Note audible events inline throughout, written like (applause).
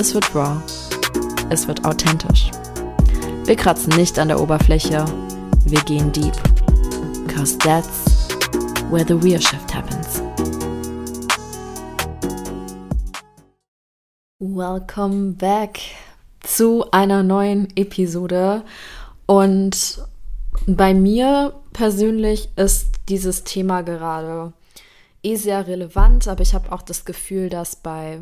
es wird raw, es wird authentisch. Wir kratzen nicht an der Oberfläche, wir gehen deep. Cause that's where the real shift happens. Welcome back zu einer neuen Episode. Und bei mir persönlich ist dieses Thema gerade eh sehr relevant, aber ich habe auch das Gefühl, dass bei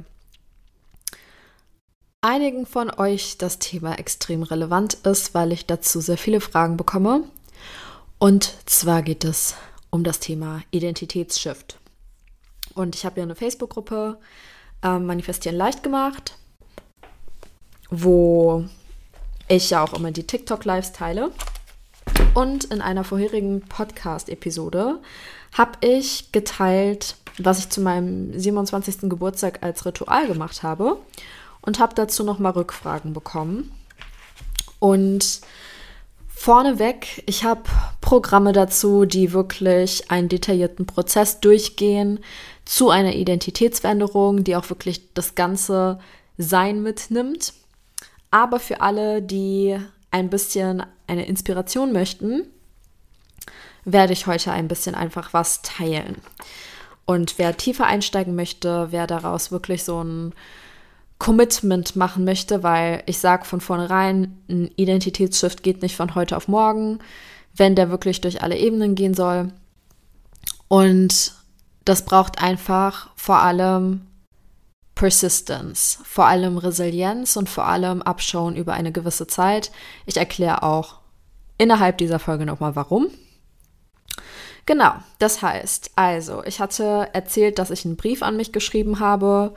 einigen von euch das Thema extrem relevant ist, weil ich dazu sehr viele Fragen bekomme. Und zwar geht es um das Thema Identitätsshift. Und ich habe ja eine Facebook-Gruppe äh, Manifestieren leicht gemacht, wo ich ja auch immer die TikTok-Lives teile. Und in einer vorherigen Podcast-Episode habe ich geteilt, was ich zu meinem 27. Geburtstag als Ritual gemacht habe und habe dazu nochmal Rückfragen bekommen. Und vorneweg, ich habe Programme dazu, die wirklich einen detaillierten Prozess durchgehen zu einer Identitätsveränderung, die auch wirklich das ganze Sein mitnimmt. Aber für alle, die ein bisschen eine Inspiration möchten, werde ich heute ein bisschen einfach was teilen. Und wer tiefer einsteigen möchte, wer daraus wirklich so ein Commitment machen möchte, weil ich sage von vornherein, ein Identitätsshift geht nicht von heute auf morgen, wenn der wirklich durch alle Ebenen gehen soll. Und das braucht einfach vor allem Persistence, vor allem Resilienz und vor allem Abschauen über eine gewisse Zeit. Ich erkläre auch innerhalb dieser Folge nochmal warum. Genau, das heißt, also, ich hatte erzählt, dass ich einen Brief an mich geschrieben habe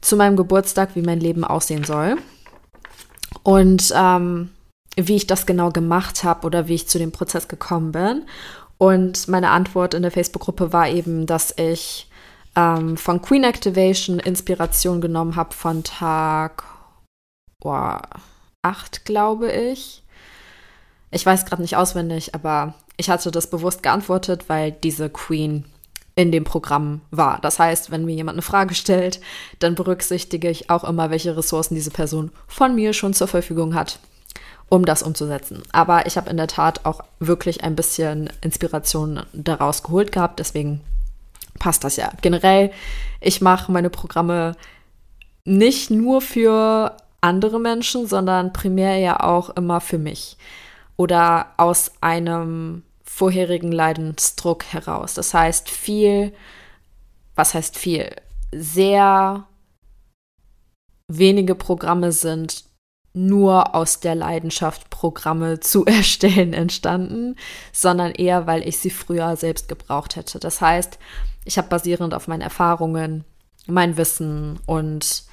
zu meinem Geburtstag, wie mein Leben aussehen soll. Und ähm, wie ich das genau gemacht habe oder wie ich zu dem Prozess gekommen bin. Und meine Antwort in der Facebook-Gruppe war eben, dass ich ähm, von Queen Activation Inspiration genommen habe von Tag oh, 8, glaube ich. Ich weiß gerade nicht auswendig, aber ich hatte das bewusst geantwortet, weil diese Queen in dem Programm war. Das heißt, wenn mir jemand eine Frage stellt, dann berücksichtige ich auch immer, welche Ressourcen diese Person von mir schon zur Verfügung hat, um das umzusetzen. Aber ich habe in der Tat auch wirklich ein bisschen Inspiration daraus geholt gehabt, deswegen passt das ja. Generell, ich mache meine Programme nicht nur für andere Menschen, sondern primär ja auch immer für mich oder aus einem vorherigen Leidensdruck heraus. Das heißt, viel, was heißt viel? Sehr wenige Programme sind nur aus der Leidenschaft, Programme (laughs) zu erstellen, entstanden, sondern eher, weil ich sie früher selbst gebraucht hätte. Das heißt, ich habe basierend auf meinen Erfahrungen, mein Wissen und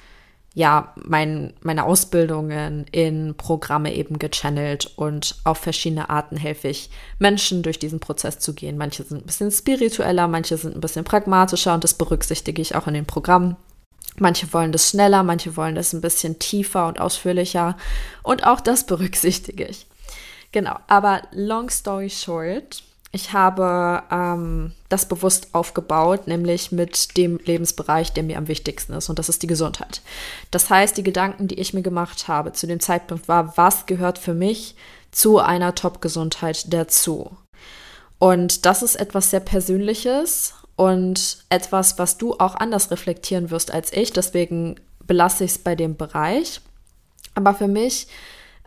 ja, mein, meine Ausbildungen in Programme eben gechannelt und auf verschiedene Arten helfe ich Menschen durch diesen Prozess zu gehen. Manche sind ein bisschen spiritueller, manche sind ein bisschen pragmatischer und das berücksichtige ich auch in den Programmen. Manche wollen das schneller, manche wollen das ein bisschen tiefer und ausführlicher und auch das berücksichtige ich. Genau, aber long story short, ich habe ähm, das bewusst aufgebaut, nämlich mit dem Lebensbereich, der mir am wichtigsten ist, und das ist die Gesundheit. Das heißt, die Gedanken, die ich mir gemacht habe zu dem Zeitpunkt war, was gehört für mich zu einer Top-Gesundheit dazu? Und das ist etwas sehr Persönliches und etwas, was du auch anders reflektieren wirst als ich. Deswegen belasse ich es bei dem Bereich. Aber für mich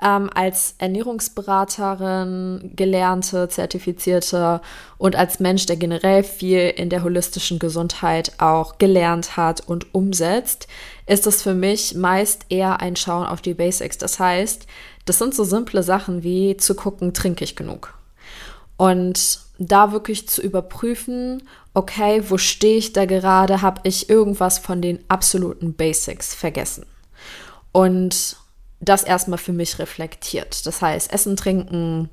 ähm, als Ernährungsberaterin, gelernte, zertifizierte und als Mensch, der generell viel in der holistischen Gesundheit auch gelernt hat und umsetzt, ist es für mich meist eher ein Schauen auf die Basics. Das heißt, das sind so simple Sachen wie zu gucken, trinke ich genug? Und da wirklich zu überprüfen, okay, wo stehe ich da gerade? Habe ich irgendwas von den absoluten Basics vergessen? und das erstmal für mich reflektiert. Das heißt, Essen, Trinken,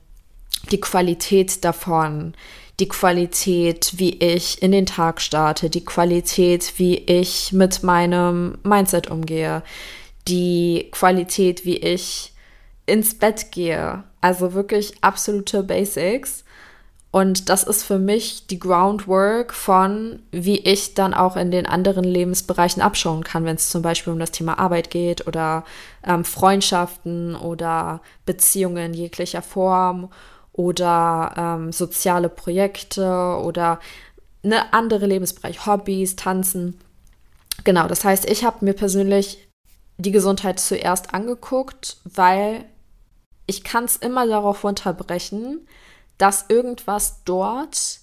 die Qualität davon, die Qualität, wie ich in den Tag starte, die Qualität, wie ich mit meinem Mindset umgehe, die Qualität, wie ich ins Bett gehe. Also wirklich absolute Basics. Und das ist für mich die Groundwork von, wie ich dann auch in den anderen Lebensbereichen abschauen kann, wenn es zum Beispiel um das Thema Arbeit geht oder ähm, Freundschaften oder Beziehungen jeglicher Form oder ähm, soziale Projekte oder eine andere Lebensbereich, Hobbys, Tanzen. Genau, das heißt, ich habe mir persönlich die Gesundheit zuerst angeguckt, weil ich kann es immer darauf runterbrechen, dass irgendwas dort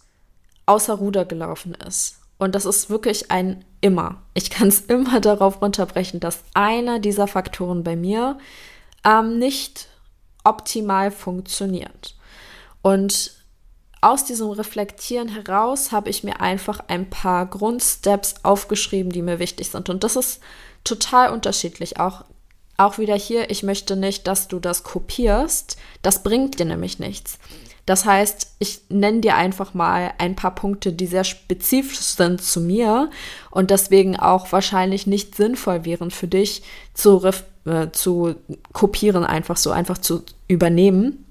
außer Ruder gelaufen ist. Und das ist wirklich ein immer. Ich kann es (laughs) immer darauf runterbrechen, dass einer dieser Faktoren bei mir ähm, nicht optimal funktioniert. Und aus diesem Reflektieren heraus habe ich mir einfach ein paar Grundsteps aufgeschrieben, die mir wichtig sind. Und das ist total unterschiedlich. Auch auch wieder hier, ich möchte nicht, dass du das kopierst. Das bringt dir nämlich nichts. Das heißt, ich nenne dir einfach mal ein paar Punkte, die sehr spezifisch sind zu mir und deswegen auch wahrscheinlich nicht sinnvoll wären für dich zu, äh, zu kopieren, einfach so einfach zu übernehmen,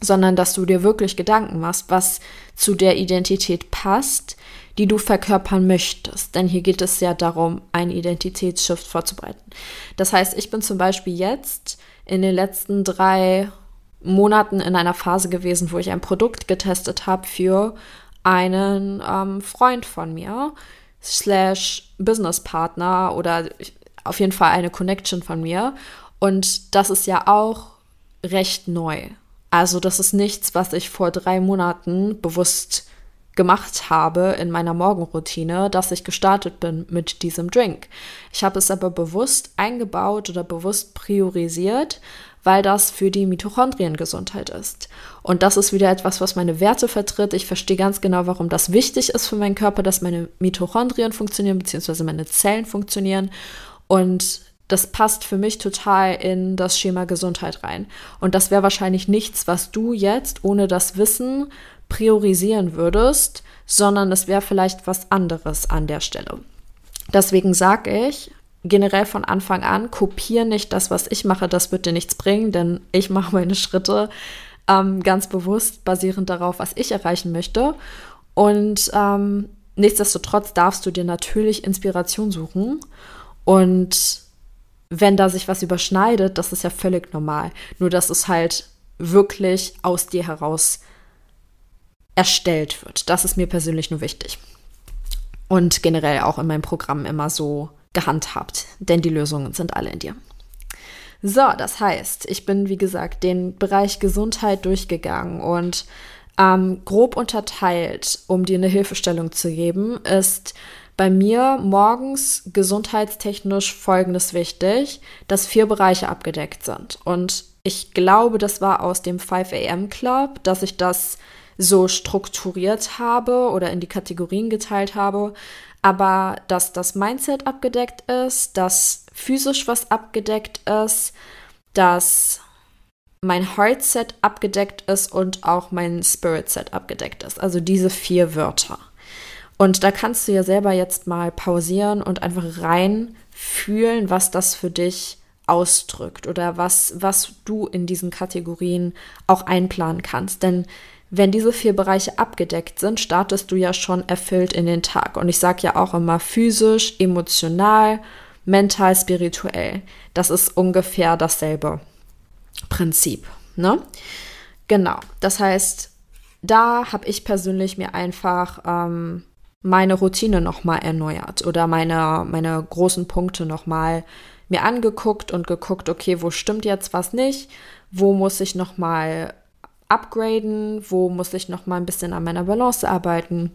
sondern dass du dir wirklich Gedanken machst, was zu der Identität passt, die du verkörpern möchtest. Denn hier geht es ja darum, einen Identitätsshift vorzubereiten. Das heißt, ich bin zum Beispiel jetzt in den letzten drei Monaten in einer Phase gewesen, wo ich ein Produkt getestet habe für einen ähm, Freund von mir, slash Businesspartner oder auf jeden Fall eine Connection von mir. Und das ist ja auch recht neu. Also das ist nichts, was ich vor drei Monaten bewusst gemacht habe in meiner Morgenroutine, dass ich gestartet bin mit diesem Drink. Ich habe es aber bewusst eingebaut oder bewusst priorisiert, weil das für die Mitochondriengesundheit ist. Und das ist wieder etwas, was meine Werte vertritt. Ich verstehe ganz genau, warum das wichtig ist für meinen Körper, dass meine Mitochondrien funktionieren, beziehungsweise meine Zellen funktionieren. Und das passt für mich total in das Schema Gesundheit rein. Und das wäre wahrscheinlich nichts, was du jetzt ohne das Wissen priorisieren würdest, sondern es wäre vielleicht was anderes an der Stelle. Deswegen sage ich generell von Anfang an, kopiere nicht das, was ich mache, das wird dir nichts bringen, denn ich mache meine Schritte ähm, ganz bewusst basierend darauf, was ich erreichen möchte. Und ähm, nichtsdestotrotz darfst du dir natürlich Inspiration suchen. Und wenn da sich was überschneidet, das ist ja völlig normal. Nur dass es halt wirklich aus dir heraus erstellt wird. Das ist mir persönlich nur wichtig. Und generell auch in meinem Programm immer so gehandhabt, denn die Lösungen sind alle in dir. So, das heißt, ich bin, wie gesagt, den Bereich Gesundheit durchgegangen und ähm, grob unterteilt, um dir eine Hilfestellung zu geben, ist bei mir morgens gesundheitstechnisch Folgendes wichtig, dass vier Bereiche abgedeckt sind. Und ich glaube, das war aus dem 5 AM Club, dass ich das so strukturiert habe oder in die Kategorien geteilt habe, aber dass das Mindset abgedeckt ist, dass physisch was abgedeckt ist, dass mein Heartset abgedeckt ist und auch mein Spiritset abgedeckt ist. Also diese vier Wörter. Und da kannst du ja selber jetzt mal pausieren und einfach rein fühlen, was das für dich ausdrückt oder was, was du in diesen Kategorien auch einplanen kannst. Denn wenn diese vier Bereiche abgedeckt sind, startest du ja schon erfüllt in den Tag. Und ich sage ja auch immer physisch, emotional, mental, spirituell. Das ist ungefähr dasselbe Prinzip. Ne? Genau. Das heißt, da habe ich persönlich mir einfach ähm, meine Routine nochmal erneuert oder meine, meine großen Punkte nochmal mir angeguckt und geguckt, okay, wo stimmt jetzt was nicht, wo muss ich nochmal upgraden, wo muss ich noch mal ein bisschen an meiner Balance arbeiten.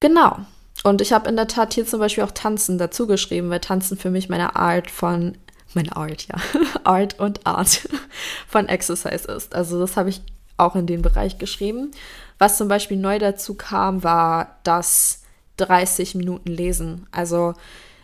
Genau. Und ich habe in der Tat hier zum Beispiel auch Tanzen dazu geschrieben, weil Tanzen für mich meine Art von, meine Art, ja, (laughs) Art und Art von Exercise ist. Also das habe ich auch in den Bereich geschrieben. Was zum Beispiel neu dazu kam, war das 30 Minuten Lesen. Also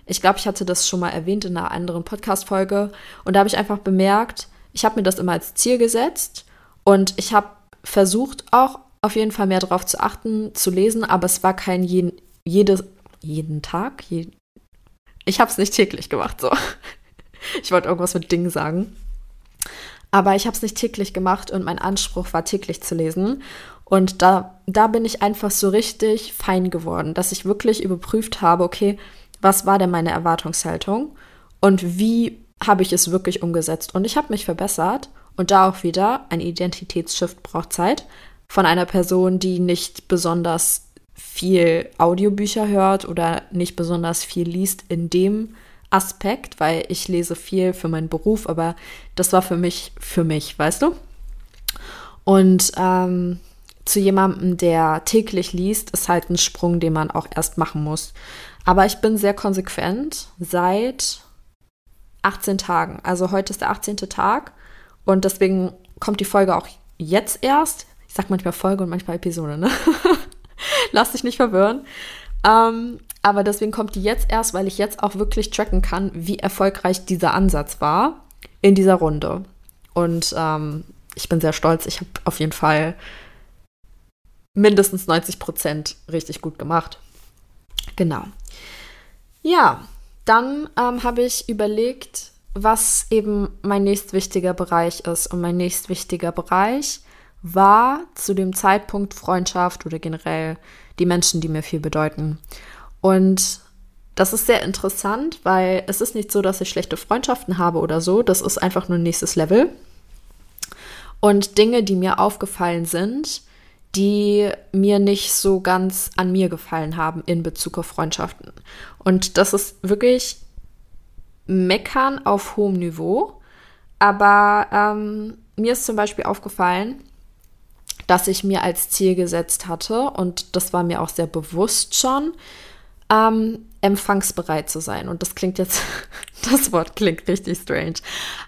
Ich glaube, ich hatte das schon mal erwähnt in einer anderen Podcast-Folge. Und da habe ich einfach bemerkt, ich habe mir das immer als Ziel gesetzt und ich habe versucht auch auf jeden Fall mehr darauf zu achten, zu lesen, aber es war kein jeden, jede, jeden Tag. Je, ich habe es nicht täglich gemacht, so. Ich wollte irgendwas mit Ding sagen. Aber ich habe es nicht täglich gemacht und mein Anspruch war täglich zu lesen. Und da, da bin ich einfach so richtig fein geworden, dass ich wirklich überprüft habe, okay, was war denn meine Erwartungshaltung und wie habe ich es wirklich umgesetzt. Und ich habe mich verbessert und da auch wieder, ein Identitätsshift braucht Zeit von einer Person, die nicht besonders viel Audiobücher hört oder nicht besonders viel liest in dem Aspekt, weil ich lese viel für meinen Beruf, aber das war für mich, für mich, weißt du? Und ähm, zu jemandem, der täglich liest, ist halt ein Sprung, den man auch erst machen muss. Aber ich bin sehr konsequent seit 18 Tagen. Also heute ist der 18. Tag und deswegen kommt die Folge auch jetzt erst. Ich sag manchmal Folge und manchmal Episode, ne? (laughs) Lass dich nicht verwirren. Ähm, aber deswegen kommt die jetzt erst, weil ich jetzt auch wirklich tracken kann, wie erfolgreich dieser Ansatz war in dieser Runde. Und ähm, ich bin sehr stolz. Ich habe auf jeden Fall mindestens 90 Prozent richtig gut gemacht. Genau. Ja, dann ähm, habe ich überlegt, was eben mein nächstwichtiger Bereich ist. Und mein nächstwichtiger Bereich war zu dem Zeitpunkt Freundschaft oder generell die Menschen, die mir viel bedeuten. Und das ist sehr interessant, weil es ist nicht so, dass ich schlechte Freundschaften habe oder so. Das ist einfach nur nächstes Level. Und Dinge, die mir aufgefallen sind, die mir nicht so ganz an mir gefallen haben in Bezug auf Freundschaften. Und das ist wirklich Meckern auf hohem Niveau. Aber ähm, mir ist zum Beispiel aufgefallen, dass ich mir als Ziel gesetzt hatte, und das war mir auch sehr bewusst schon, ähm, empfangsbereit zu sein. Und das klingt jetzt, (laughs) das Wort klingt richtig strange.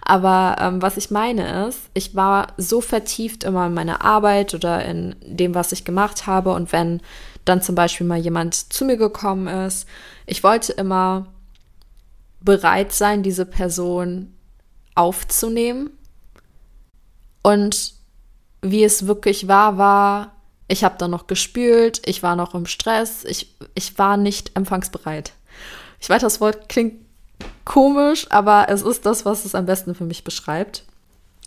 Aber ähm, was ich meine ist, ich war so vertieft immer in meiner Arbeit oder in dem, was ich gemacht habe. Und wenn dann zum Beispiel mal jemand zu mir gekommen ist, ich wollte immer bereit sein, diese Person aufzunehmen. Und wie es wirklich war, war, ich habe dann noch gespült, ich war noch im Stress, ich, ich war nicht empfangsbereit. Ich weiß, das Wort klingt komisch, aber es ist das, was es am besten für mich beschreibt.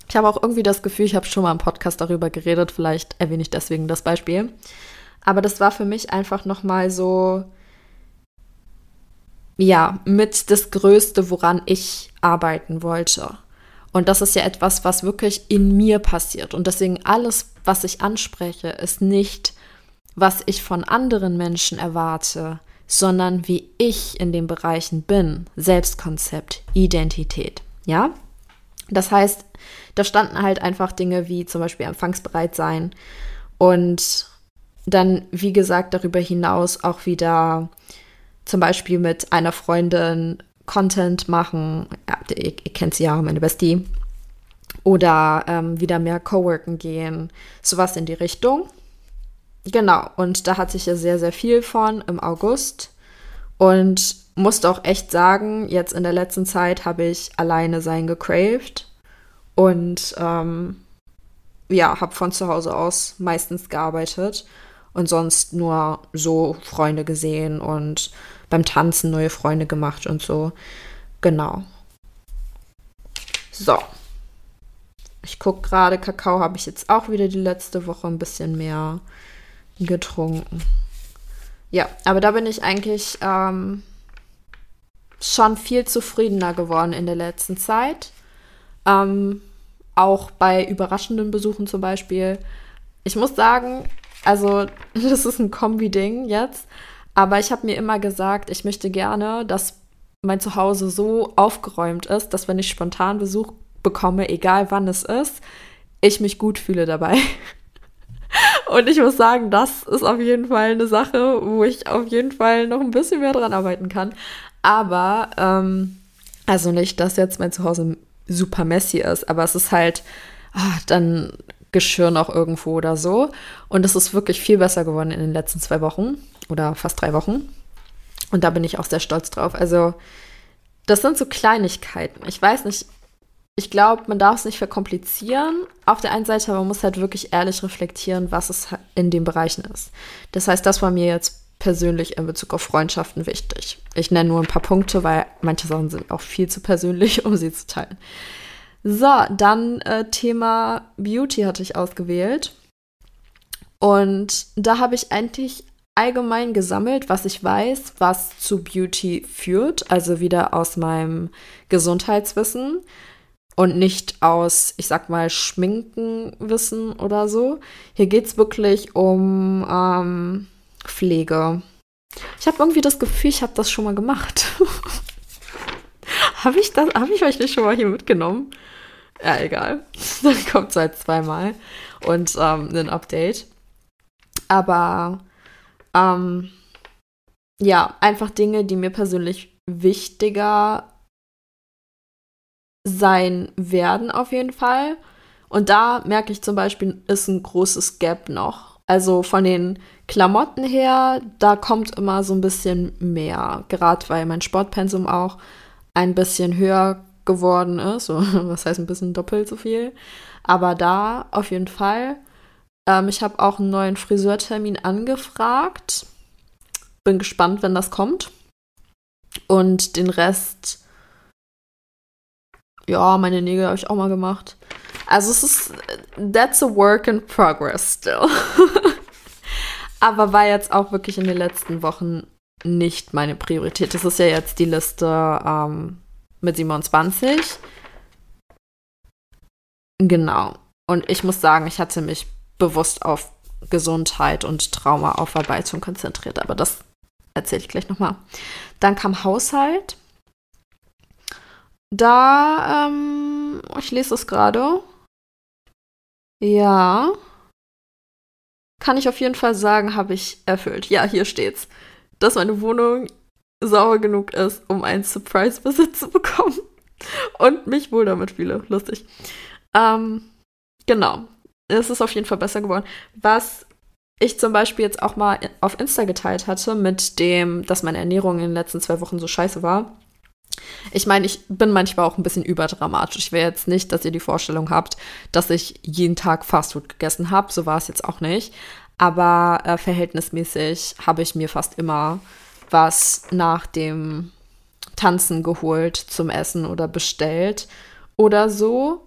Ich habe auch irgendwie das Gefühl, ich habe schon mal im Podcast darüber geredet, vielleicht erwähne ich deswegen das Beispiel. Aber das war für mich einfach nochmal so, ja, mit das Größte, woran ich arbeiten wollte. Und das ist ja etwas, was wirklich in mir passiert. Und deswegen alles, was ich anspreche, ist nicht, was ich von anderen Menschen erwarte, sondern wie ich in den Bereichen bin. Selbstkonzept, Identität. Ja? Das heißt, da standen halt einfach Dinge wie zum Beispiel empfangsbereit sein und dann, wie gesagt, darüber hinaus auch wieder zum Beispiel mit einer Freundin Content machen. Ja, ihr, ihr kennt sie ja, meine Bestie. Oder ähm, wieder mehr Coworken gehen. Sowas in die Richtung. Genau, und da hatte ich ja sehr, sehr viel von im August. Und musste auch echt sagen, jetzt in der letzten Zeit habe ich alleine sein gecraved. Und ähm, ja, habe von zu Hause aus meistens gearbeitet und sonst nur so Freunde gesehen und beim Tanzen neue Freunde gemacht und so. Genau. So. Ich gucke gerade, Kakao habe ich jetzt auch wieder die letzte Woche ein bisschen mehr getrunken. Ja, aber da bin ich eigentlich ähm, schon viel zufriedener geworden in der letzten Zeit. Ähm, auch bei überraschenden Besuchen zum Beispiel. Ich muss sagen, also (laughs) das ist ein Kombi-Ding jetzt. Aber ich habe mir immer gesagt, ich möchte gerne, dass mein Zuhause so aufgeräumt ist, dass wenn ich spontan Besuch bekomme, egal wann es ist, ich mich gut fühle dabei. (laughs) Und ich muss sagen, das ist auf jeden Fall eine Sache, wo ich auf jeden Fall noch ein bisschen mehr dran arbeiten kann. Aber, ähm, also nicht, dass jetzt mein Zuhause super messy ist, aber es ist halt ach, dann Geschirr noch irgendwo oder so. Und es ist wirklich viel besser geworden in den letzten zwei Wochen oder fast drei Wochen. Und da bin ich auch sehr stolz drauf. Also, das sind so Kleinigkeiten. Ich weiß nicht, ich glaube, man darf es nicht verkomplizieren. Auf der einen Seite, aber man muss halt wirklich ehrlich reflektieren, was es in den Bereichen ist. Das heißt, das war mir jetzt persönlich in Bezug auf Freundschaften wichtig. Ich nenne nur ein paar Punkte, weil manche Sachen sind auch viel zu persönlich, (laughs) um sie zu teilen. So, dann äh, Thema Beauty hatte ich ausgewählt. Und da habe ich eigentlich allgemein gesammelt, was ich weiß, was zu Beauty führt, also wieder aus meinem Gesundheitswissen und nicht aus, ich sag mal, Schminkenwissen oder so. Hier geht es wirklich um ähm, Pflege. Ich habe irgendwie das Gefühl, ich habe das schon mal gemacht. (laughs) habe ich habe ich euch nicht schon mal hier mitgenommen? Ja, egal. (laughs) Dann kommt es halt zweimal und ähm, ein Update. Aber ähm, ja, einfach Dinge, die mir persönlich wichtiger sein werden, auf jeden Fall. Und da merke ich zum Beispiel, ist ein großes Gap noch. Also von den Klamotten her, da kommt immer so ein bisschen mehr. Gerade weil mein Sportpensum auch ein bisschen höher geworden ist. (laughs) Was heißt ein bisschen doppelt so viel. Aber da auf jeden Fall. Ähm, ich habe auch einen neuen Friseurtermin angefragt. Bin gespannt, wenn das kommt. Und den Rest, ja, meine Nägel habe ich auch mal gemacht. Also es ist, that's a work in progress still. (laughs) Aber war jetzt auch wirklich in den letzten Wochen nicht meine Priorität. Das ist ja jetzt die Liste ähm, mit 27. Genau. Und ich muss sagen, ich hatte mich bewusst auf Gesundheit und Traumaaufarbeitung konzentriert, aber das erzähle ich gleich nochmal. Dann kam Haushalt. Da, ähm, ich lese es gerade. Ja. Kann ich auf jeden Fall sagen, habe ich erfüllt. Ja, hier steht's. Dass meine Wohnung sauber genug ist, um einen Surprise-Visit zu bekommen. Und mich wohl damit fühle. Lustig. Ähm, genau es ist auf jeden Fall besser geworden. Was ich zum Beispiel jetzt auch mal auf Insta geteilt hatte, mit dem, dass meine Ernährung in den letzten zwei Wochen so scheiße war. Ich meine, ich bin manchmal auch ein bisschen überdramatisch. Ich will jetzt nicht, dass ihr die Vorstellung habt, dass ich jeden Tag Fastfood gegessen habe. So war es jetzt auch nicht. Aber äh, verhältnismäßig habe ich mir fast immer was nach dem Tanzen geholt zum Essen oder bestellt oder so.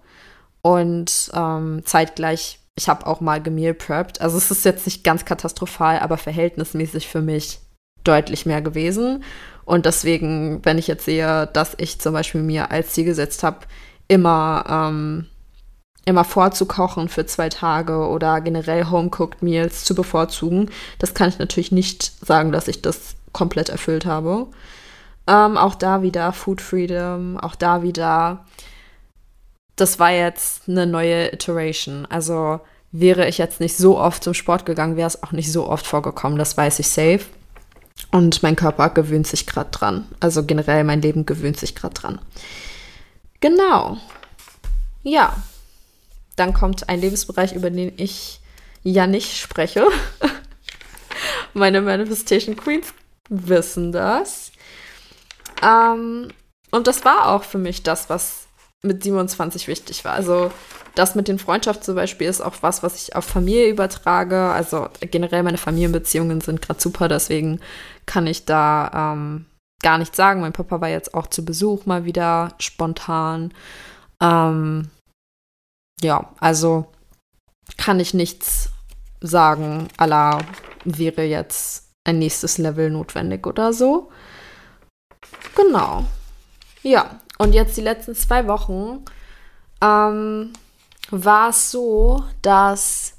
Und ähm, zeitgleich, ich habe auch mal gemeal prepped. Also es ist jetzt nicht ganz katastrophal, aber verhältnismäßig für mich deutlich mehr gewesen. Und deswegen, wenn ich jetzt sehe, dass ich zum Beispiel mir als Ziel gesetzt habe, immer, ähm, immer vorzukochen für zwei Tage oder generell Home-Cooked Meals zu bevorzugen, das kann ich natürlich nicht sagen, dass ich das komplett erfüllt habe. Ähm, auch da wieder Food Freedom, auch da wieder das war jetzt eine neue Iteration. Also wäre ich jetzt nicht so oft zum Sport gegangen, wäre es auch nicht so oft vorgekommen. Das weiß ich safe. Und mein Körper gewöhnt sich gerade dran. Also generell mein Leben gewöhnt sich gerade dran. Genau. Ja. Dann kommt ein Lebensbereich, über den ich ja nicht spreche. (laughs) Meine Manifestation Queens wissen das. Ähm, und das war auch für mich das, was mit 27 wichtig war. Also das mit den Freundschaften zum Beispiel ist auch was, was ich auf Familie übertrage. Also generell meine Familienbeziehungen sind gerade super, deswegen kann ich da ähm, gar nichts sagen. Mein Papa war jetzt auch zu Besuch mal wieder spontan. Ähm, ja, also kann ich nichts sagen, Allah wäre jetzt ein nächstes Level notwendig oder so. Genau. Ja, und jetzt die letzten zwei Wochen ähm, war es so, dass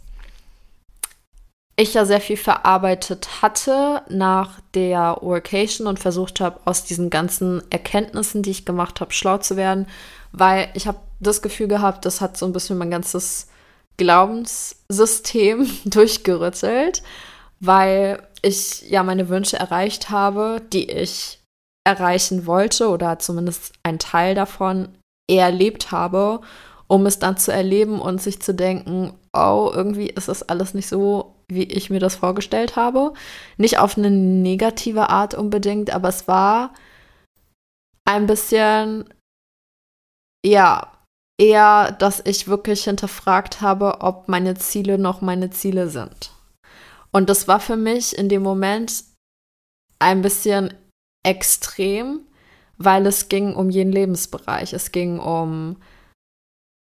ich ja sehr viel verarbeitet hatte nach der Workation und versucht habe, aus diesen ganzen Erkenntnissen, die ich gemacht habe, schlau zu werden, weil ich habe das Gefühl gehabt, das hat so ein bisschen mein ganzes Glaubenssystem (laughs) durchgerüttelt, weil ich ja meine Wünsche erreicht habe, die ich erreichen wollte oder zumindest ein Teil davon erlebt habe, um es dann zu erleben und sich zu denken, oh, irgendwie ist das alles nicht so, wie ich mir das vorgestellt habe. Nicht auf eine negative Art unbedingt, aber es war ein bisschen, ja, eher, dass ich wirklich hinterfragt habe, ob meine Ziele noch meine Ziele sind. Und das war für mich in dem Moment ein bisschen extrem, weil es ging um jeden Lebensbereich. Es ging um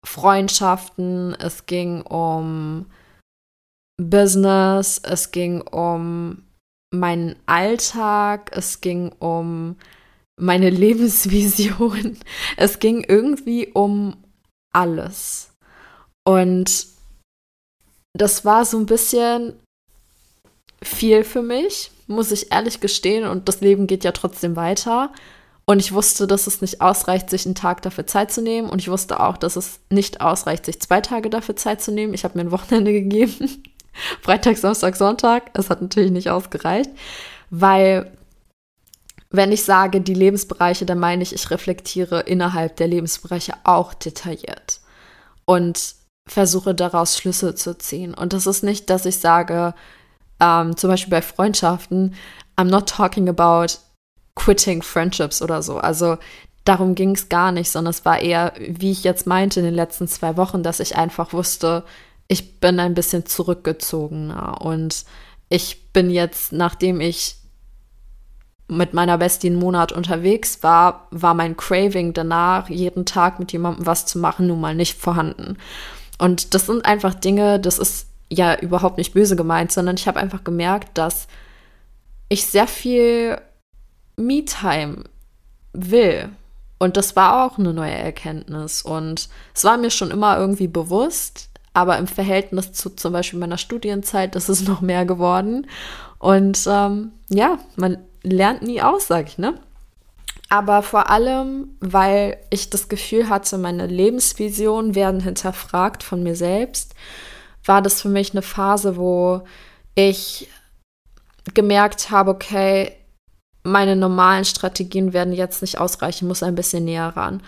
Freundschaften, es ging um Business, es ging um meinen Alltag, es ging um meine (laughs) Lebensvision. Es ging irgendwie um alles. Und das war so ein bisschen viel für mich, muss ich ehrlich gestehen. Und das Leben geht ja trotzdem weiter. Und ich wusste, dass es nicht ausreicht, sich einen Tag dafür Zeit zu nehmen. Und ich wusste auch, dass es nicht ausreicht, sich zwei Tage dafür Zeit zu nehmen. Ich habe mir ein Wochenende (laughs) gegeben. Freitag, Samstag, Sonntag. Es hat natürlich nicht ausgereicht, weil wenn ich sage die Lebensbereiche, dann meine ich, ich reflektiere innerhalb der Lebensbereiche auch detailliert und versuche daraus Schlüsse zu ziehen. Und das ist nicht, dass ich sage, ähm, zum Beispiel bei Freundschaften, I'm not talking about quitting friendships oder so. Also darum ging es gar nicht, sondern es war eher, wie ich jetzt meinte in den letzten zwei Wochen, dass ich einfach wusste, ich bin ein bisschen zurückgezogener und ich bin jetzt, nachdem ich mit meiner Bestie einen Monat unterwegs war, war mein Craving danach, jeden Tag mit jemandem was zu machen, nun mal nicht vorhanden. Und das sind einfach Dinge, das ist ja überhaupt nicht böse gemeint, sondern ich habe einfach gemerkt, dass ich sehr viel Me-Time will. Und das war auch eine neue Erkenntnis. Und es war mir schon immer irgendwie bewusst, aber im Verhältnis zu zum Beispiel meiner Studienzeit ist es (laughs) noch mehr geworden. Und ähm, ja, man lernt nie aus, sag ich, ne? Aber vor allem, weil ich das Gefühl hatte, meine Lebensvisionen werden hinterfragt von mir selbst, war das für mich eine Phase, wo ich gemerkt habe, okay, meine normalen Strategien werden jetzt nicht ausreichen, muss ein bisschen näher ran.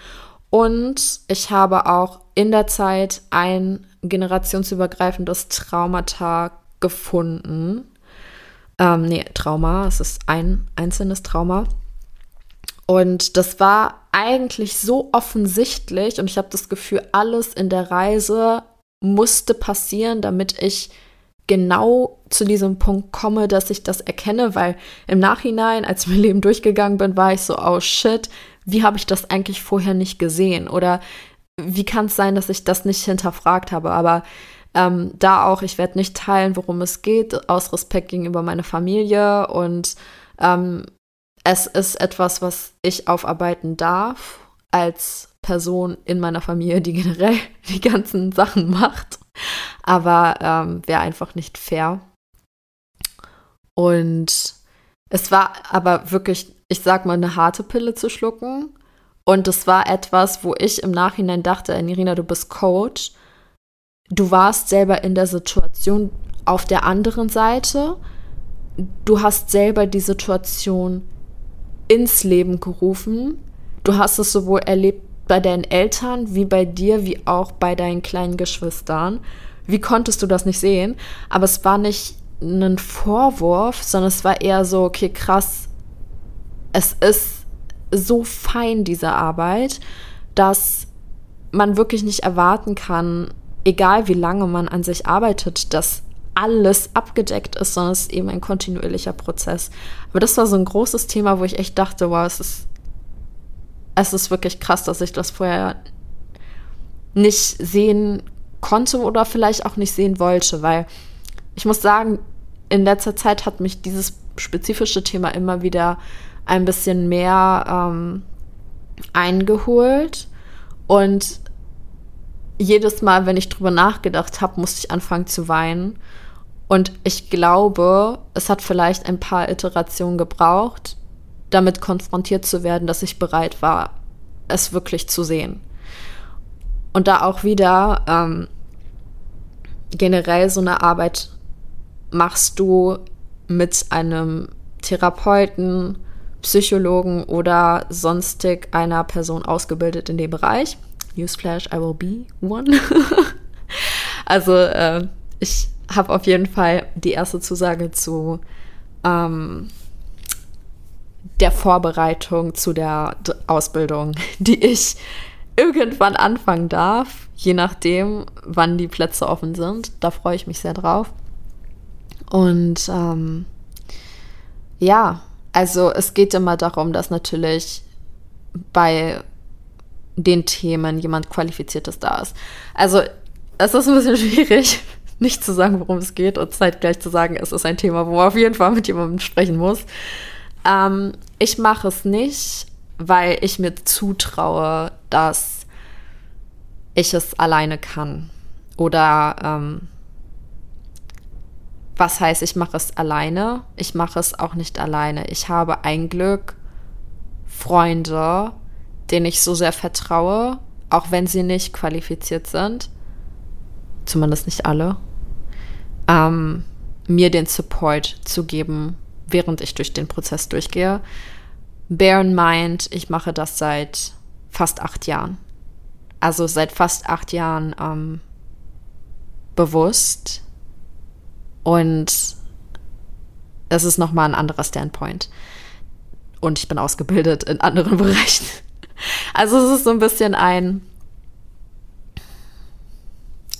Und ich habe auch in der Zeit ein generationsübergreifendes Traumata gefunden. Ähm, nee, Trauma, es ist ein einzelnes Trauma. Und das war eigentlich so offensichtlich und ich habe das Gefühl, alles in der Reise musste passieren, damit ich genau zu diesem Punkt komme, dass ich das erkenne, weil im Nachhinein, als ich (laughs) mein Leben durchgegangen bin, war ich so, oh shit, wie habe ich das eigentlich vorher nicht gesehen? Oder wie kann es sein, dass ich das nicht hinterfragt habe? Aber ähm, da auch, ich werde nicht teilen, worum es geht, aus Respekt gegenüber meiner Familie. Und ähm, es ist etwas, was ich aufarbeiten darf als Person in meiner Familie, die generell (laughs) die ganzen Sachen macht. Aber ähm, wäre einfach nicht fair. Und es war aber wirklich, ich sag mal, eine harte Pille zu schlucken. Und es war etwas, wo ich im Nachhinein dachte, Nirina, du bist Coach. Du warst selber in der Situation auf der anderen Seite. Du hast selber die Situation ins Leben gerufen. Du hast es sowohl erlebt bei deinen Eltern wie bei dir, wie auch bei deinen kleinen Geschwistern. Wie konntest du das nicht sehen? Aber es war nicht ein Vorwurf, sondern es war eher so, okay, krass, es ist so fein, diese Arbeit, dass man wirklich nicht erwarten kann, egal wie lange man an sich arbeitet, dass alles abgedeckt ist, sondern es ist eben ein kontinuierlicher Prozess. Aber das war so ein großes Thema, wo ich echt dachte, wow, es ist es ist wirklich krass, dass ich das vorher nicht sehen konnte oder vielleicht auch nicht sehen wollte, weil ich muss sagen, in letzter Zeit hat mich dieses spezifische Thema immer wieder ein bisschen mehr ähm, eingeholt und jedes Mal, wenn ich drüber nachgedacht habe, musste ich anfangen zu weinen. Und ich glaube, es hat vielleicht ein paar Iterationen gebraucht, damit konfrontiert zu werden, dass ich bereit war, es wirklich zu sehen. Und da auch wieder ähm, generell so eine Arbeit machst du mit einem Therapeuten, Psychologen oder sonstig einer Person ausgebildet in dem Bereich. Newsflash, I will be one. (laughs) also äh, ich habe auf jeden Fall die erste Zusage zu ähm, der Vorbereitung zu der Ausbildung, (laughs) die ich irgendwann anfangen darf, je nachdem, wann die Plätze offen sind. Da freue ich mich sehr drauf. Und ähm, ja, also es geht immer darum, dass natürlich bei den Themen jemand Qualifiziertes da ist. Also es ist ein bisschen (laughs) schwierig, nicht zu sagen, worum es geht und zeitgleich zu sagen, es ist ein Thema, wo man auf jeden Fall mit jemandem sprechen muss. Ähm, ich mache es nicht, weil ich mir zutraue, dass ich es alleine kann. Oder ähm, was heißt, ich mache es alleine? Ich mache es auch nicht alleine. Ich habe ein Glück Freunde, denen ich so sehr vertraue, auch wenn sie nicht qualifiziert sind, zumindest nicht alle, ähm, mir den Support zu geben, während ich durch den Prozess durchgehe. Bear in mind, ich mache das seit fast acht Jahren. Also seit fast acht Jahren ähm, bewusst. Und es ist nochmal ein anderer Standpoint. Und ich bin ausgebildet in anderen (laughs) Bereichen. Also es ist so ein bisschen ein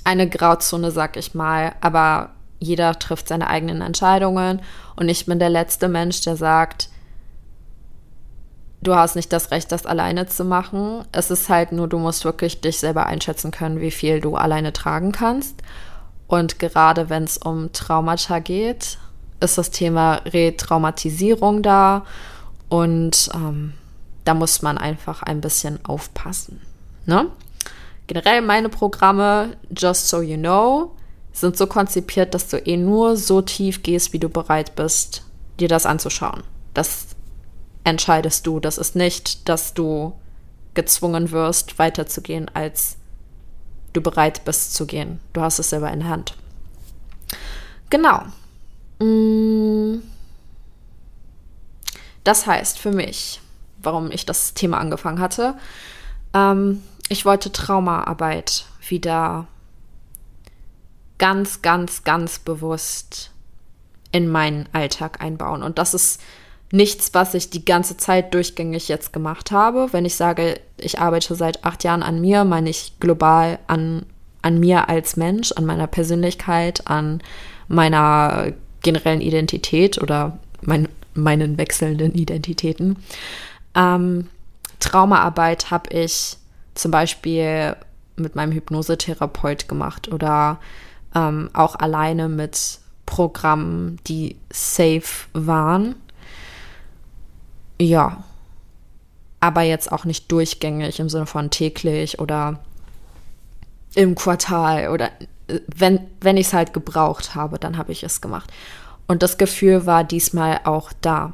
eine Grauzone, sag ich mal. Aber jeder trifft seine eigenen Entscheidungen. Und ich bin der letzte Mensch, der sagt, du hast nicht das Recht, das alleine zu machen. Es ist halt nur, du musst wirklich dich selber einschätzen können, wie viel du alleine tragen kannst. Und gerade wenn es um Traumata geht, ist das Thema Retraumatisierung da. Und ähm, da muss man einfach ein bisschen aufpassen. Ne? Generell meine Programme, just so you know, sind so konzipiert, dass du eh nur so tief gehst, wie du bereit bist, dir das anzuschauen. Das entscheidest du. Das ist nicht, dass du gezwungen wirst, weiterzugehen, als du bereit bist zu gehen. Du hast es selber in der Hand. Genau. Mm. Das heißt für mich, warum ich das Thema angefangen hatte, ähm, ich wollte Traumaarbeit wieder ganz, ganz, ganz bewusst in meinen Alltag einbauen. Und das ist nichts, was ich die ganze Zeit durchgängig jetzt gemacht habe. Wenn ich sage, ich arbeite seit acht Jahren an mir, meine ich global an, an mir als Mensch, an meiner Persönlichkeit, an meiner generellen Identität oder mein, meinen wechselnden Identitäten. Ähm, Traumaarbeit habe ich zum Beispiel mit meinem Hypnosetherapeut gemacht oder ähm, auch alleine mit Programmen, die safe waren ja. Aber jetzt auch nicht durchgängig im Sinne von täglich oder im Quartal oder äh, wenn, wenn ich es halt gebraucht habe, dann habe ich es gemacht. Und das Gefühl war diesmal auch da.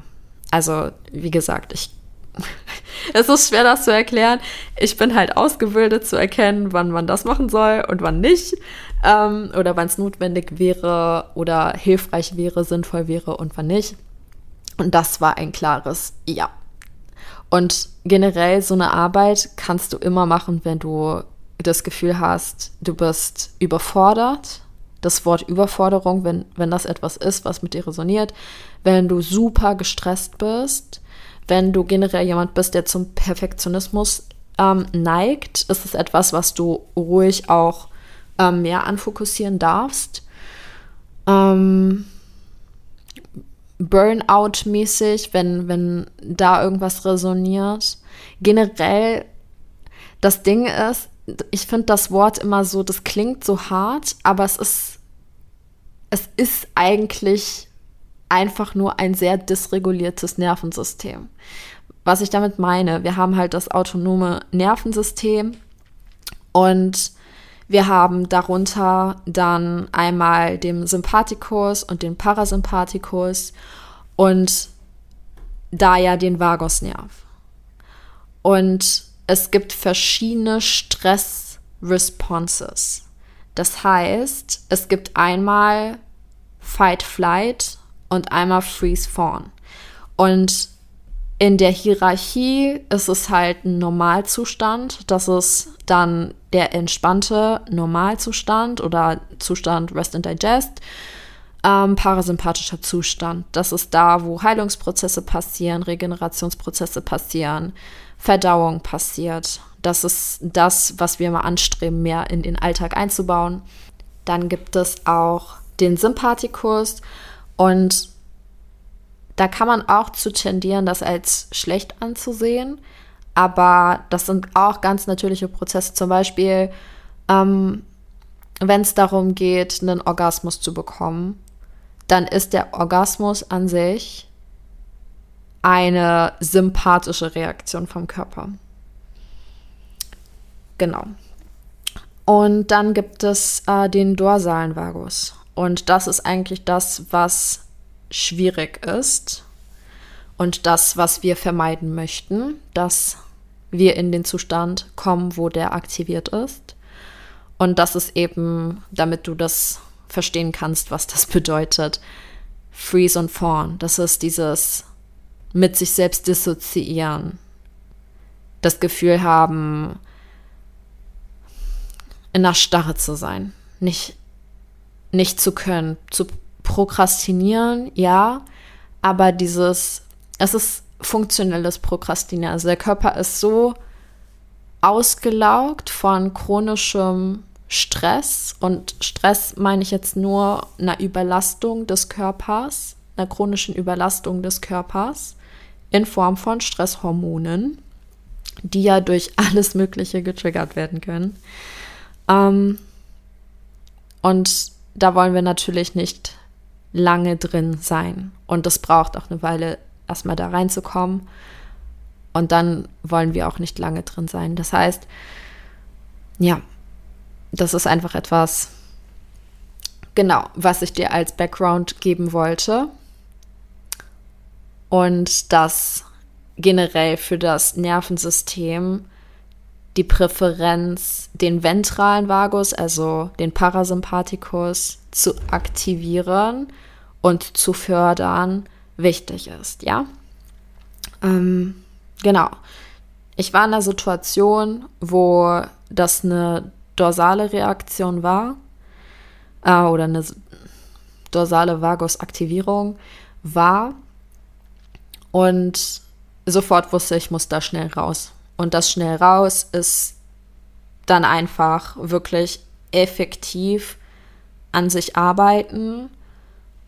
Also, wie gesagt, ich. (laughs) es ist schwer, das zu erklären. Ich bin halt ausgebildet zu erkennen, wann man das machen soll und wann nicht. Ähm, oder wann es notwendig wäre oder hilfreich wäre, sinnvoll wäre und wann nicht. Und das war ein klares Ja. Und generell so eine Arbeit kannst du immer machen, wenn du das Gefühl hast, du bist überfordert. Das Wort Überforderung, wenn, wenn das etwas ist, was mit dir resoniert, wenn du super gestresst bist, wenn du generell jemand bist, der zum Perfektionismus ähm, neigt, ist es etwas, was du ruhig auch ähm, mehr anfokussieren darfst. Ähm, Burnout-mäßig, wenn, wenn da irgendwas resoniert. Generell, das Ding ist, ich finde das Wort immer so, das klingt so hart, aber es ist, es ist eigentlich einfach nur ein sehr dysreguliertes Nervensystem. Was ich damit meine, wir haben halt das autonome Nervensystem und wir haben darunter dann einmal den Sympathikus und den Parasympathikus und da ja den Vagusnerv. Und es gibt verschiedene Stress-Responses. Das heißt, es gibt einmal Fight-Flight und einmal Freeze-Fawn. Und in der Hierarchie ist es halt ein Normalzustand. Das ist dann der entspannte Normalzustand oder Zustand Rest and Digest. Ähm, parasympathischer Zustand. Das ist da, wo Heilungsprozesse passieren, Regenerationsprozesse passieren, Verdauung passiert. Das ist das, was wir mal anstreben, mehr in den Alltag einzubauen. Dann gibt es auch den Sympathikus und da kann man auch zu tendieren, das als schlecht anzusehen. Aber das sind auch ganz natürliche Prozesse. Zum Beispiel, ähm, wenn es darum geht, einen Orgasmus zu bekommen, dann ist der Orgasmus an sich eine sympathische Reaktion vom Körper. Genau. Und dann gibt es äh, den dorsalen Vagus. Und das ist eigentlich das, was schwierig ist und das, was wir vermeiden möchten, dass wir in den Zustand kommen, wo der aktiviert ist. Und das ist eben, damit du das verstehen kannst, was das (laughs) bedeutet, Freeze und Fawn. Das ist dieses mit sich selbst dissoziieren, das Gefühl haben, in der Starre zu sein, nicht, nicht zu können, zu prokrastinieren, ja, aber dieses, es ist funktionelles Prokrastinieren. Also der Körper ist so ausgelaugt von chronischem Stress und Stress meine ich jetzt nur einer Überlastung des Körpers, einer chronischen Überlastung des Körpers in Form von Stresshormonen, die ja durch alles Mögliche getriggert werden können. Ähm, und da wollen wir natürlich nicht lange drin sein. Und das braucht auch eine Weile, erstmal da reinzukommen. Und dann wollen wir auch nicht lange drin sein. Das heißt, ja, das ist einfach etwas, genau, was ich dir als Background geben wollte. Und das generell für das Nervensystem die Präferenz, den ventralen Vagus, also den Parasympathikus, zu aktivieren und zu fördern, wichtig ist, ja? Ähm, genau. Ich war in einer Situation, wo das eine dorsale Reaktion war äh, oder eine dorsale Vagusaktivierung war und sofort wusste ich, muss da schnell raus. Und das schnell raus ist dann einfach wirklich effektiv an sich arbeiten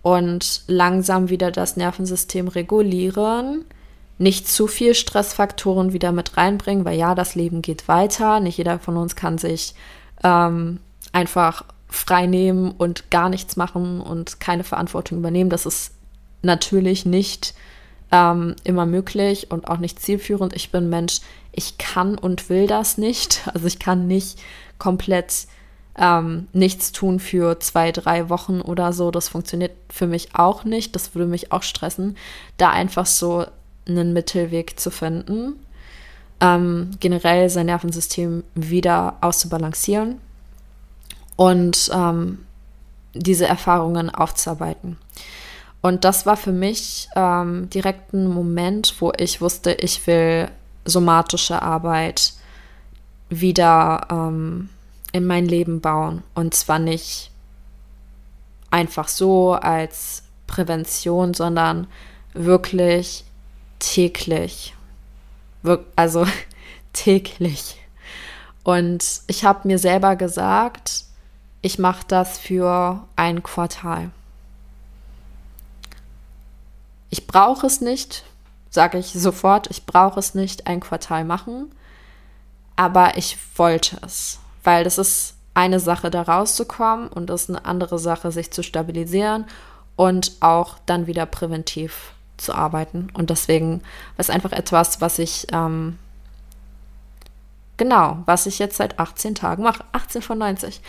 und langsam wieder das Nervensystem regulieren, nicht zu viel Stressfaktoren wieder mit reinbringen, weil ja, das Leben geht weiter. Nicht jeder von uns kann sich ähm, einfach frei nehmen und gar nichts machen und keine Verantwortung übernehmen. Das ist natürlich nicht ähm, immer möglich und auch nicht zielführend. Ich bin Mensch, ich kann und will das nicht. (laughs) Also ich kann nicht komplett ähm, nichts tun für zwei, drei Wochen oder so. Das funktioniert für mich auch nicht. Das würde mich auch stressen, da einfach so einen Mittelweg zu finden. Ähm, generell sein Nervensystem wieder auszubalancieren und ähm, diese Erfahrungen aufzuarbeiten. Und das war für mich ähm, direkt ein Moment, wo ich wusste, ich will somatische Arbeit wieder ähm, in mein Leben bauen. Und zwar nicht einfach so als Prävention, sondern wirklich täglich. Wir also (laughs) täglich. Und ich habe mir selber gesagt, ich mache das für ein Quartal. Ich brauche es nicht, sage ich sofort, ich brauche es nicht ein Quartal machen, aber ich wollte es weil das ist eine Sache, da rauszukommen und das ist eine andere Sache, sich zu stabilisieren und auch dann wieder präventiv zu arbeiten. Und deswegen es einfach etwas, was ich, ähm, genau, was ich jetzt seit 18 Tagen mache. 18 von 90.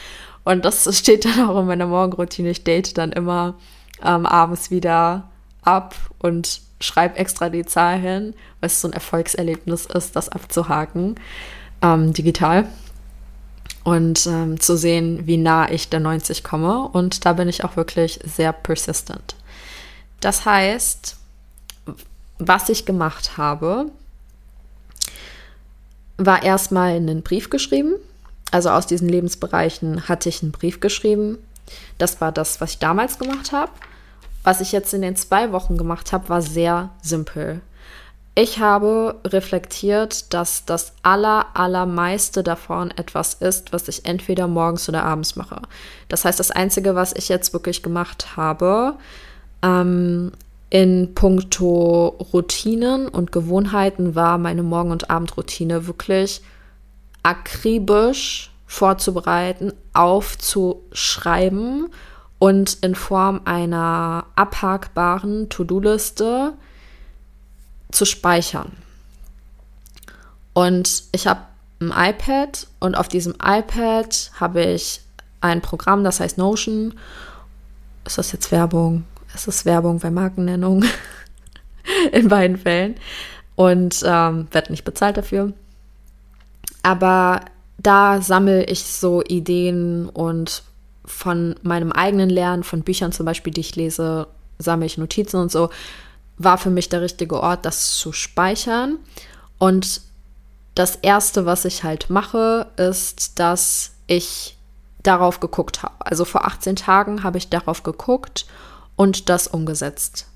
Und das (laughs) steht dann auch in meiner Morgenroutine. Ich date dann immer ähm, abends wieder ab und schreibe extra die Zahl hin, weil es so ein Erfolgserlebnis ist, das abzuhaken, ähm, digital und ähm, zu sehen, wie nah ich der 90 komme. Und da bin ich auch wirklich sehr persistent. Das heißt, was ich gemacht habe, war erstmal einen Brief geschrieben. Also aus diesen Lebensbereichen hatte ich einen Brief geschrieben. Das war das, was ich damals gemacht habe. Was ich jetzt in den zwei Wochen gemacht habe, war sehr simpel. Ich habe reflektiert, dass das aller, allermeiste davon etwas ist, was ich entweder morgens oder abends mache. Das heißt, das Einzige, was ich jetzt wirklich gemacht habe, ähm, in puncto Routinen und Gewohnheiten war meine Morgen- und Abendroutine wirklich akribisch vorzubereiten, aufzuschreiben und in Form einer abhakbaren To-Do-Liste zu speichern. Und ich habe ein iPad und auf diesem iPad habe ich ein Programm, das heißt Notion. Ist das jetzt Werbung? Ist das Werbung bei Markennennung? (laughs) In beiden Fällen. Und ähm, werde nicht bezahlt dafür. Aber da sammle ich so Ideen und von meinem eigenen Lernen, von Büchern zum Beispiel, die ich lese, sammle ich Notizen und so war für mich der richtige Ort, das zu speichern. Und das Erste, was ich halt mache, ist, dass ich darauf geguckt habe. Also vor 18 Tagen habe ich darauf geguckt und das umgesetzt.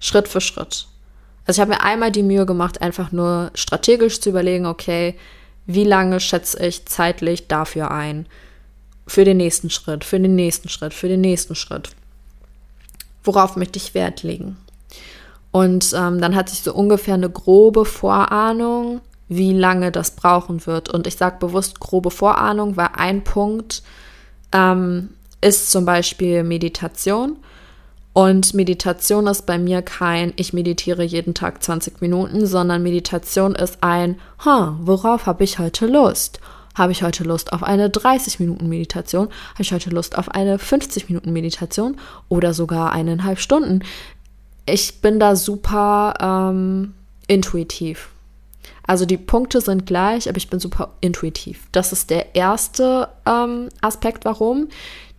Schritt für Schritt. Also ich habe mir einmal die Mühe gemacht, einfach nur strategisch zu überlegen, okay, wie lange schätze ich zeitlich dafür ein? Für den nächsten Schritt, für den nächsten Schritt, für den nächsten Schritt. Worauf möchte ich Wert legen? Und ähm, dann hatte ich so ungefähr eine grobe Vorahnung, wie lange das brauchen wird. Und ich sage bewusst grobe Vorahnung, weil ein Punkt ähm, ist zum Beispiel Meditation. Und Meditation ist bei mir kein, ich meditiere jeden Tag 20 Minuten, sondern Meditation ist ein, huh, worauf habe ich heute Lust? Habe ich heute Lust auf eine 30 Minuten Meditation? Habe ich heute Lust auf eine 50 Minuten Meditation oder sogar eineinhalb Stunden? Ich bin da super ähm, intuitiv. Also die Punkte sind gleich, aber ich bin super intuitiv. Das ist der erste ähm, Aspekt, warum.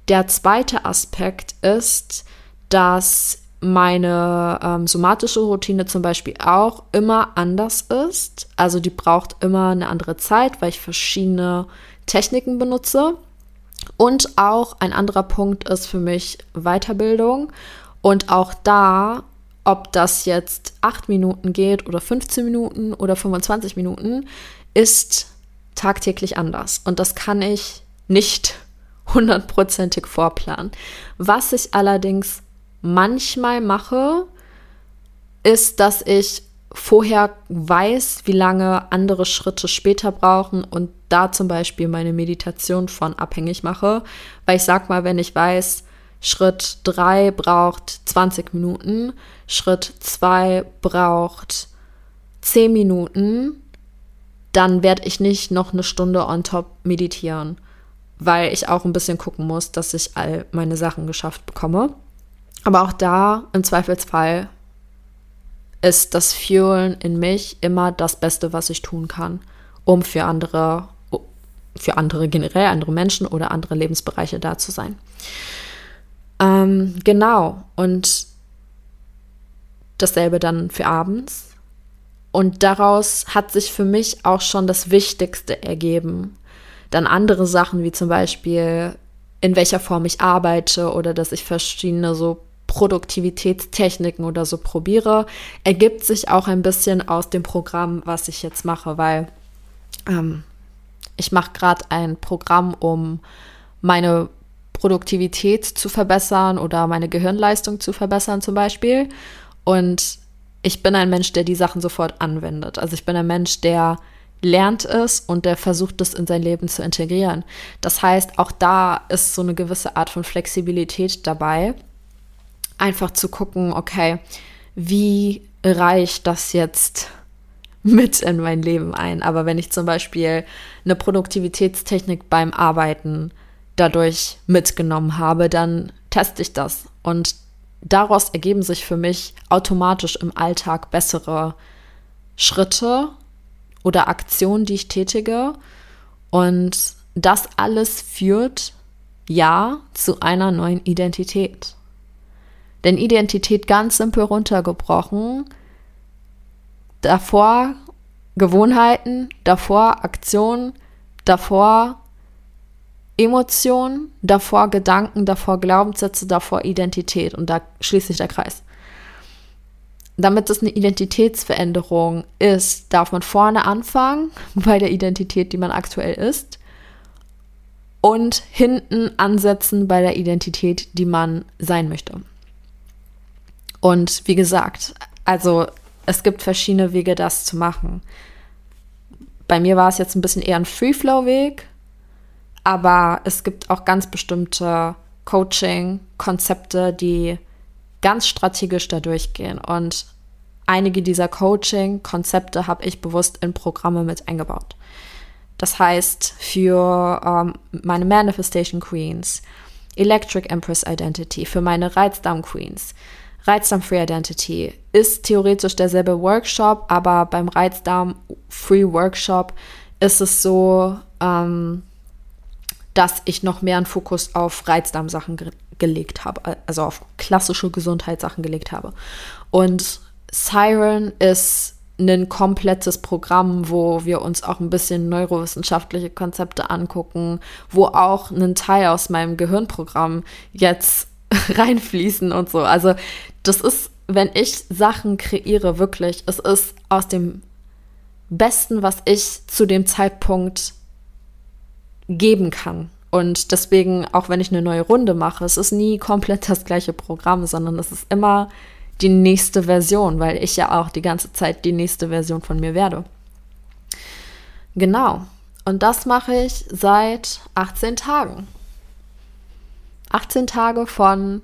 Der zweite Aspekt ist, dass meine ähm, somatische Routine zum Beispiel auch immer anders ist. Also die braucht immer eine andere Zeit, weil ich verschiedene Techniken benutze. Und auch ein anderer Punkt ist für mich Weiterbildung. Und auch da ob das jetzt 8 Minuten geht oder 15 Minuten oder 25 Minuten, ist tagtäglich anders. Und das kann ich nicht (laughs) hundertprozentig vorplanen. Was ich allerdings manchmal mache, ist, dass ich vorher weiß, wie lange andere Schritte später brauchen und da zum Beispiel meine Meditation von abhängig mache. Weil ich sag mal, wenn ich weiß, Schritt 3 braucht 20 Minuten, Schritt 2 braucht 10 Minuten, dann werde ich nicht noch eine Stunde on top meditieren, weil ich auch ein bisschen gucken muss, dass ich all meine Sachen geschafft bekomme. Aber auch da im Zweifelsfall ist das Fuelen in mich immer das Beste, was ich tun kann, um für andere, für andere generell, andere Menschen oder andere Lebensbereiche da zu sein. Ähm, genau. Und dasselbe dann für abends. Und daraus hat sich für mich auch schon das Wichtigste ergeben. Dann andere Sachen wie zum Beispiel, in welcher Form ich arbeite oder dass ich verschiedene so Produktivitätstechniken oder so probiere, ergibt sich auch ein bisschen aus dem Programm, was ich jetzt mache, weil ähm, ich mache gerade ein Programm, um meine Produktivität zu verbessern oder meine Gehirnleistung zu verbessern zum Beispiel. Und ich bin ein Mensch, der die Sachen sofort anwendet. Also ich bin ein Mensch, der lernt es und der versucht es in sein Leben zu integrieren. Das heißt, auch da ist so eine gewisse Art von Flexibilität dabei. Einfach zu gucken, okay, wie reicht das jetzt (laughs) mit in mein Leben ein? Aber wenn ich zum Beispiel eine Produktivitätstechnik beim Arbeiten dadurch mitgenommen habe, dann teste ich das. Und daraus ergeben sich für mich automatisch im Alltag bessere Schritte oder Aktionen, die ich tätige. Und das alles führt ja zu einer neuen Identität. Denn Identität ganz simpel runtergebrochen davor Gewohnheiten, davor Aktionen, davor Emotionen, davor Gedanken, davor Glaubenssätze, davor Identität und da schließt sich der Kreis. Damit es eine Identitätsveränderung ist, darf man vorne anfangen (laughs) bei der Identität, die man aktuell ist und hinten ansetzen bei der Identität, die man sein möchte. Und wie gesagt, also es gibt verschiedene Wege, das zu machen. Bei mir war es jetzt ein bisschen eher ein Free-Flow-Weg, aber es gibt auch ganz bestimmte Coaching-Konzepte, die ganz strategisch da durchgehen. Und einige dieser Coaching-Konzepte habe ich bewusst in Programme mit eingebaut. Das heißt, für ähm, meine Manifestation Queens, Electric Empress Identity, für meine Reizdarm Queens, Reizdarm Free Identity ist theoretisch derselbe Workshop, aber beim Reizdarm Free Workshop ist es so, ähm, dass ich noch mehr einen Fokus auf Reizdarmsachen ge gelegt habe, also auf klassische Gesundheitssachen gelegt habe. Und Siren ist ein komplettes Programm, wo wir uns auch ein bisschen neurowissenschaftliche Konzepte angucken, wo auch ein Teil aus meinem Gehirnprogramm jetzt (laughs) reinfließen und so. Also das ist, wenn ich Sachen kreiere, wirklich, es ist aus dem Besten, was ich zu dem Zeitpunkt geben kann. Und deswegen, auch wenn ich eine neue Runde mache, es ist nie komplett das gleiche Programm, sondern es ist immer die nächste Version, weil ich ja auch die ganze Zeit die nächste Version von mir werde. Genau. Und das mache ich seit 18 Tagen. 18 Tage von,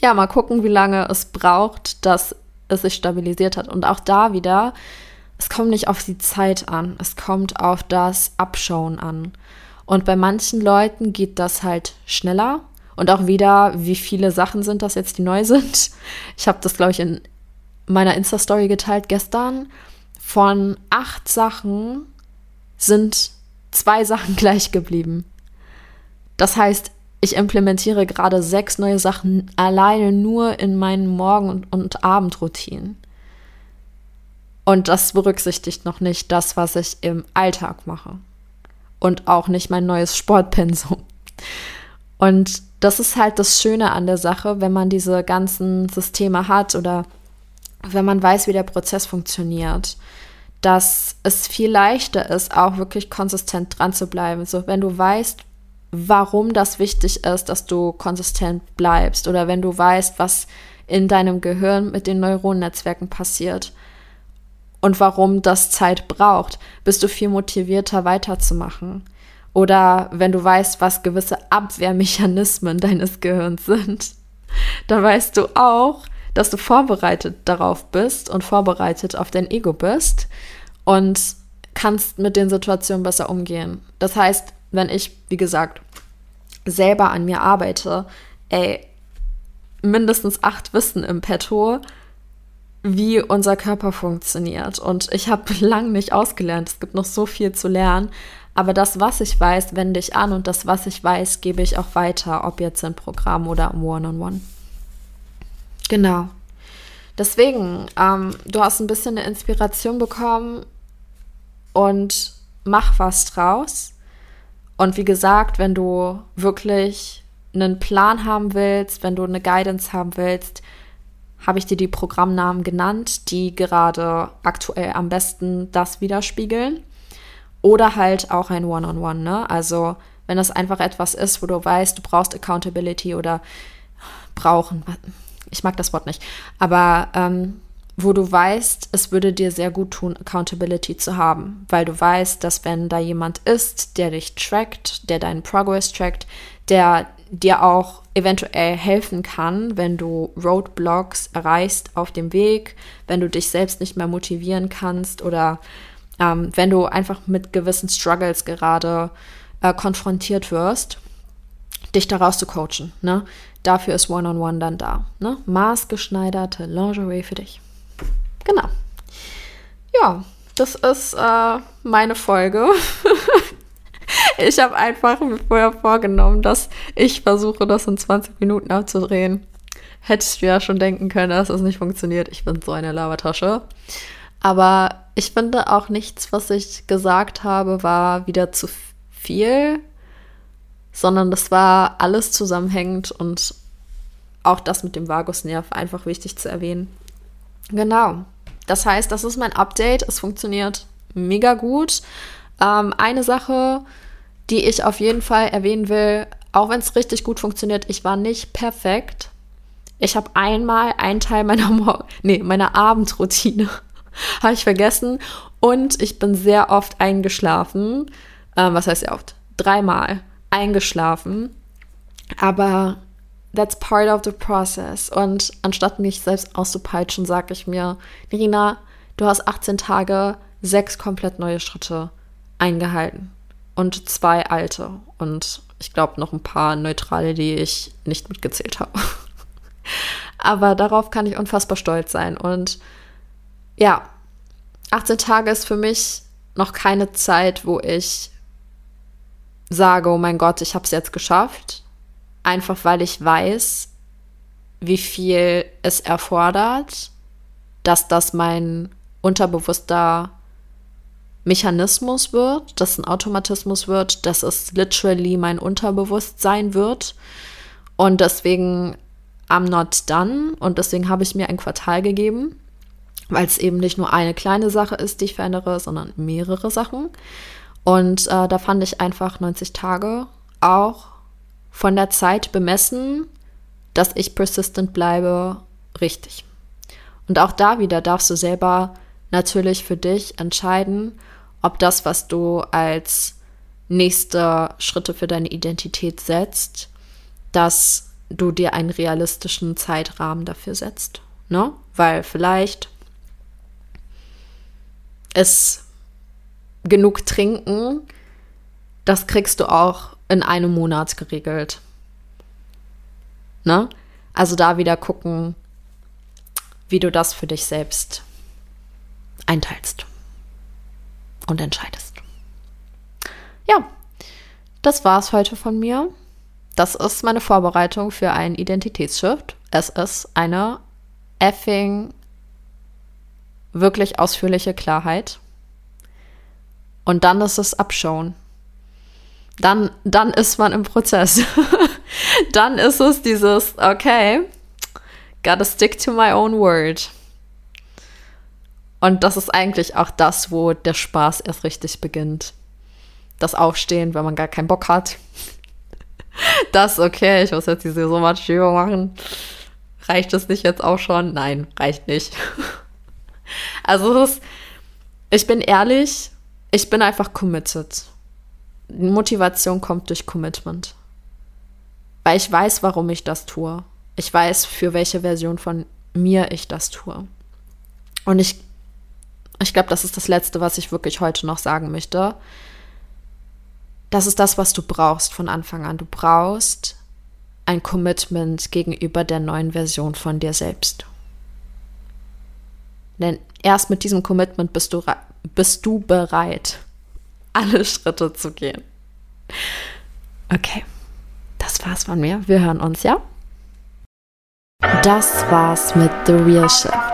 ja, mal gucken, wie lange es braucht, dass es sich stabilisiert hat. Und auch da wieder, es kommt nicht auf die Zeit an, es kommt auf das Abschauen an. Und bei manchen Leuten geht das halt schneller und auch wieder, wie viele Sachen sind das jetzt, die neu sind. (laughs) Ich habe das, glaube ich, in meiner Insta-Story geteilt gestern. Von acht Sachen sind zwei Sachen (laughs) gleich geblieben. Das heißt, ich implementiere gerade sechs neue Sachen alleine nur in meinen Morgen- und, Abendroutinen. Und das berücksichtigt noch nicht das, was ich im Alltag mache. Und auch nicht mein neues Sportpensum. Und das ist halt das Schöne an der Sache, wenn man diese ganzen Systeme hat oder wenn man weiß, wie der Prozess funktioniert, dass es viel leichter ist, auch wirklich konsistent dran zu bleiben. So, wenn du weißt, warum das wichtig ist, dass du konsistent bleibst oder wenn du weißt, was in deinem Gehirn mit den Neuronennetzwerken passiert und warum das Zeit braucht, bist du viel motivierter weiterzumachen. Oder wenn du weißt, was gewisse Abwehrmechanismen (laughs) deines Gehirns sind, dann weißt du auch, dass du vorbereitet darauf bist und vorbereitet auf dein Ego bist und kannst mit den Situationen besser umgehen. Das heißt, wenn ich, wie gesagt, selber an mir arbeite, ey, mindestens acht Wissen im Petto, wie unser Körper funktioniert. Und ich habe (laughs) lang nicht ausgelernt. Es gibt noch so viel zu lernen. Aber das, was ich weiß, wende ich an und das, was ich weiß, gebe ich auch weiter, ob jetzt im Programm oder im One-on-One. -on -One. Genau. Deswegen, ähm, du hast ein bisschen eine Inspiration bekommen und mach was draus. Und wie gesagt, wenn du wirklich einen Plan haben willst, wenn du eine Guidance haben willst, habe ich dir die Programmnamen genannt, die gerade aktuell am besten das widerspiegeln. Oder halt auch ein One-on-One, -on -One, ne? Also, wenn das einfach etwas ist, wo du weißt, du brauchst Accountability oder brauchen, ich mag das Wort nicht, aber ähm, wo du weißt, es würde dir sehr gut tun, Accountability zu haben, weil du weißt, dass wenn da jemand ist, der dich trackt, der deinen Progress trackt, der dir auch eventuell helfen kann, wenn du Roadblocks erreichst auf dem Weg, wenn du dich selbst nicht mehr motivieren kannst oder ähm, wenn du einfach mit gewissen Struggles gerade äh, konfrontiert wirst, dich daraus zu coachen. Ne? Dafür ist One-on-One -on -One dann da. Ne? Maßgeschneiderte Lingerie für dich. Genau. Ja, das ist äh, meine Folge. (laughs) (laughs) ich habe einfach mir vorher vorgenommen, dass ich versuche, das in 20 Minuten abzudrehen. hättest du ja schon denken können, dass es nicht funktioniert. Ich bin so eine Lavatasche. Aber ich finde auch nichts, was ich gesagt habe, war wieder zu viel, sondern das war alles zusammenhängend und auch das mit dem Vagusnerv einfach wichtig zu erwähnen. Genau. Das heißt, das ist mein Update. Es funktioniert mega gut. Ähm, eine Sache, die ich auf jeden Fall erwähnen will, auch wenn es richtig gut funktioniert, ich war nicht perfekt. Ich habe einmal einen Teil meiner, Mor nee, meiner Abendroutine (laughs) habe ich vergessen und ich bin sehr oft eingeschlafen. Ähm, was heißt sehr oft? Dreimal eingeschlafen. Aber that's part of the process. Und anstatt mich selbst auszupeitschen, sage ich mir, Nirina, du hast 18 Tage, sechs komplett neue Schritte eingehalten und zwei alte. Und ich glaube noch ein paar neutrale, die ich nicht mitgezählt habe. (laughs) Aber darauf kann ich unfassbar stolz sein. Und ja, 18 Tage ist für mich noch keine Zeit, wo ich sage, oh mein Gott, ich habe es jetzt geschafft. Einfach weil ich weiß, wie viel es erfordert, dass das mein unterbewusster Mechanismus wird, dass ein Automatismus wird, dass es literally mein Unterbewusstsein wird. Und deswegen I'm not done. Und deswegen habe ich mir ein Quartal gegeben, weil es eben nicht nur eine kleine Sache ist, die ich verändere, sondern mehrere Sachen. Und äh, da fand ich einfach 90 Tage auch von der Zeit bemessen, dass ich persistent bleibe, richtig. Und auch da wieder darfst du selber natürlich für dich entscheiden, ob das, was du als nächste Schritte für deine Identität setzt, dass du dir einen realistischen Zeitrahmen dafür setzt. Ne? Weil vielleicht ist genug trinken, das kriegst du auch in einem Monat geregelt. Ne? Also da wieder gucken, wie du das für dich selbst einteilst und entscheidest. Ja, das war's heute von mir. Das ist meine Vorbereitung für einen Identitätsshift. Es ist eine effing wirklich ausführliche Klarheit. Und dann ist es Abschauen. Dann, dann ist man im Prozess. (laughs) dann ist es dieses, okay, gotta stick to my own word. Und das ist eigentlich auch das, wo der Spaß erst richtig beginnt. Das Aufstehen, wenn man gar keinen Bock hat. (laughs) Das, okay, ich muss jetzt diese Sommerübung machen. Reicht es nicht jetzt auch schon? Nein, reicht nicht. (laughs) Also, ist, ich bin ehrlich, ich bin einfach committed. Motivation kommt durch Commitment. Weil ich weiß, warum ich das tue. Ich weiß, für welche Version von mir ich das tue. Und ich ich glaube, das ist das Letzte, was ich wirklich heute noch sagen möchte. Das ist das, was du brauchst von Anfang an. Du brauchst ein Commitment gegenüber der neuen Version von dir selbst. Denn erst mit diesem Commitment bist du, bist du bereit, alle Schritte zu gehen. Okay, das war's von mir. Wir hören uns, ja? Das war's mit The Real Shift.